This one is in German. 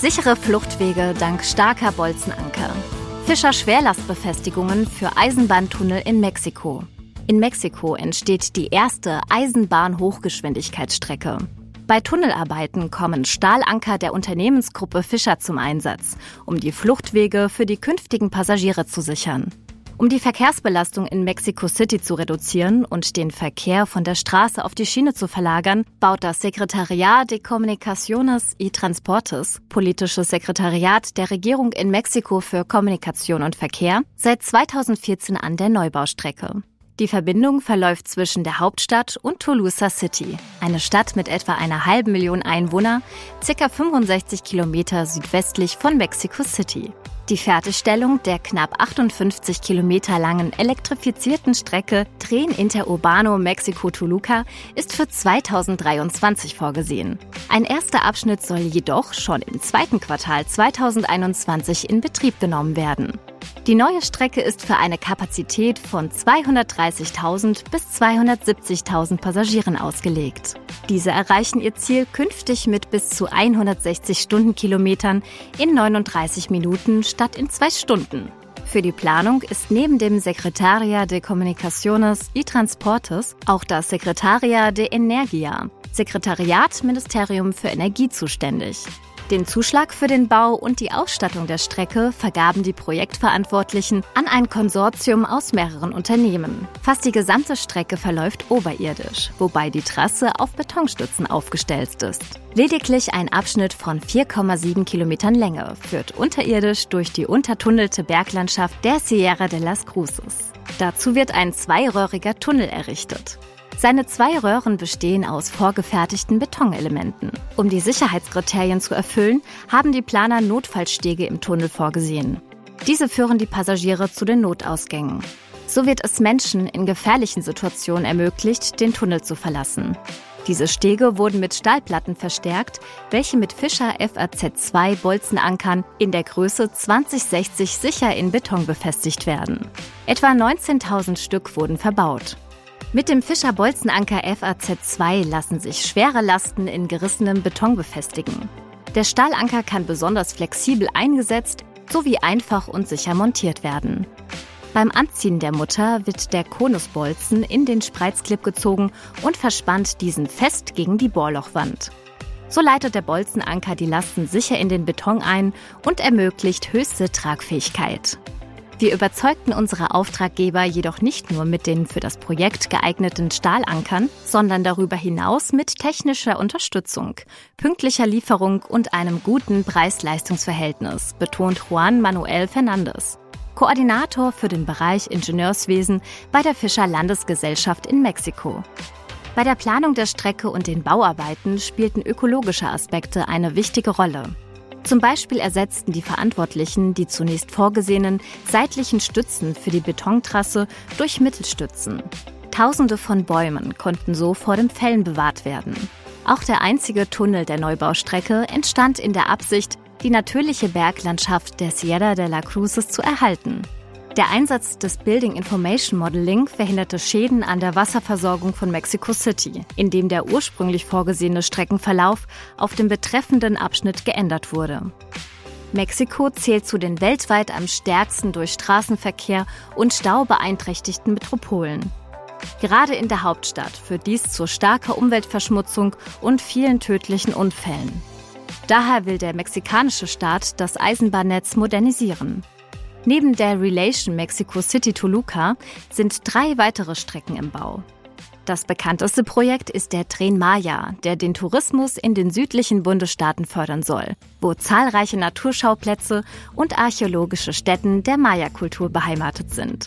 Sichere Fluchtwege dank starker Bolzenanker. Fischer Schwerlastbefestigungen für Eisenbahntunnel in Mexiko. In Mexiko entsteht die erste Eisenbahn-Hochgeschwindigkeitsstrecke. Bei Tunnelarbeiten kommen Stahlanker der Unternehmensgruppe Fischer zum Einsatz, um die Fluchtwege für die künftigen Passagiere zu sichern. Um die Verkehrsbelastung in Mexico City zu reduzieren und den Verkehr von der Straße auf die Schiene zu verlagern, baut das Secretariat de Comunicaciones y Transportes, politisches Sekretariat der Regierung in Mexiko für Kommunikation und Verkehr, seit 2014 an der Neubaustrecke. Die Verbindung verläuft zwischen der Hauptstadt und Toluca City, eine Stadt mit etwa einer halben Million Einwohner, ca. 65 Kilometer südwestlich von Mexico City. Die Fertigstellung der knapp 58 Kilometer langen elektrifizierten Strecke Tren Interurbano Mexico-Toluca ist für 2023 vorgesehen. Ein erster Abschnitt soll jedoch schon im zweiten Quartal 2021 in Betrieb genommen werden. Die neue Strecke ist für eine Kapazität von 230.000 bis 270.000 Passagieren ausgelegt. Diese erreichen ihr Ziel künftig mit bis zu 160 Stundenkilometern in 39 Minuten statt in zwei Stunden. Für die Planung ist neben dem Secretaria de Comunicaciones y Transportes auch das Secretaria de Energia, Sekretariat Ministerium für Energie zuständig. Den Zuschlag für den Bau und die Ausstattung der Strecke vergaben die Projektverantwortlichen an ein Konsortium aus mehreren Unternehmen. Fast die gesamte Strecke verläuft oberirdisch, wobei die Trasse auf Betonstützen aufgestellt ist. Lediglich ein Abschnitt von 4,7 Kilometern Länge führt unterirdisch durch die untertunnelte Berglandschaft der Sierra de las Cruces. Dazu wird ein zweiröhriger Tunnel errichtet. Seine zwei Röhren bestehen aus vorgefertigten Betonelementen. Um die Sicherheitskriterien zu erfüllen, haben die Planer Notfallstege im Tunnel vorgesehen. Diese führen die Passagiere zu den Notausgängen. So wird es Menschen in gefährlichen Situationen ermöglicht, den Tunnel zu verlassen. Diese Stege wurden mit Stahlplatten verstärkt, welche mit Fischer FAZ2 Bolzenankern in der Größe 2060 sicher in Beton befestigt werden. Etwa 19.000 Stück wurden verbaut. Mit dem Fischer-Bolzenanker FAZ2 lassen sich schwere Lasten in gerissenem Beton befestigen. Der Stahlanker kann besonders flexibel eingesetzt sowie einfach und sicher montiert werden. Beim Anziehen der Mutter wird der Konusbolzen in den Spreizclip gezogen und verspannt diesen fest gegen die Bohrlochwand. So leitet der Bolzenanker die Lasten sicher in den Beton ein und ermöglicht höchste Tragfähigkeit. Wir überzeugten unsere Auftraggeber jedoch nicht nur mit den für das Projekt geeigneten Stahlankern, sondern darüber hinaus mit technischer Unterstützung, pünktlicher Lieferung und einem guten Preis-Leistungs-Verhältnis, betont Juan Manuel Fernandes. Koordinator für den Bereich Ingenieurswesen bei der Fischer Landesgesellschaft in Mexiko. Bei der Planung der Strecke und den Bauarbeiten spielten ökologische Aspekte eine wichtige Rolle. Zum Beispiel ersetzten die Verantwortlichen die zunächst vorgesehenen seitlichen Stützen für die Betontrasse durch Mittelstützen. Tausende von Bäumen konnten so vor dem Fällen bewahrt werden. Auch der einzige Tunnel der Neubaustrecke entstand in der Absicht, die natürliche Berglandschaft der Sierra de la Cruces zu erhalten. Der Einsatz des Building Information Modeling verhinderte Schäden an der Wasserversorgung von Mexico City, indem der ursprünglich vorgesehene Streckenverlauf auf dem betreffenden Abschnitt geändert wurde. Mexiko zählt zu den weltweit am stärksten durch Straßenverkehr und Stau beeinträchtigten Metropolen. Gerade in der Hauptstadt führt dies zu starker Umweltverschmutzung und vielen tödlichen Unfällen. Daher will der mexikanische Staat das Eisenbahnnetz modernisieren. Neben der Relation Mexico City Toluca sind drei weitere Strecken im Bau. Das bekannteste Projekt ist der Tren Maya, der den Tourismus in den südlichen Bundesstaaten fördern soll, wo zahlreiche Naturschauplätze und archäologische Stätten der Maya-Kultur beheimatet sind.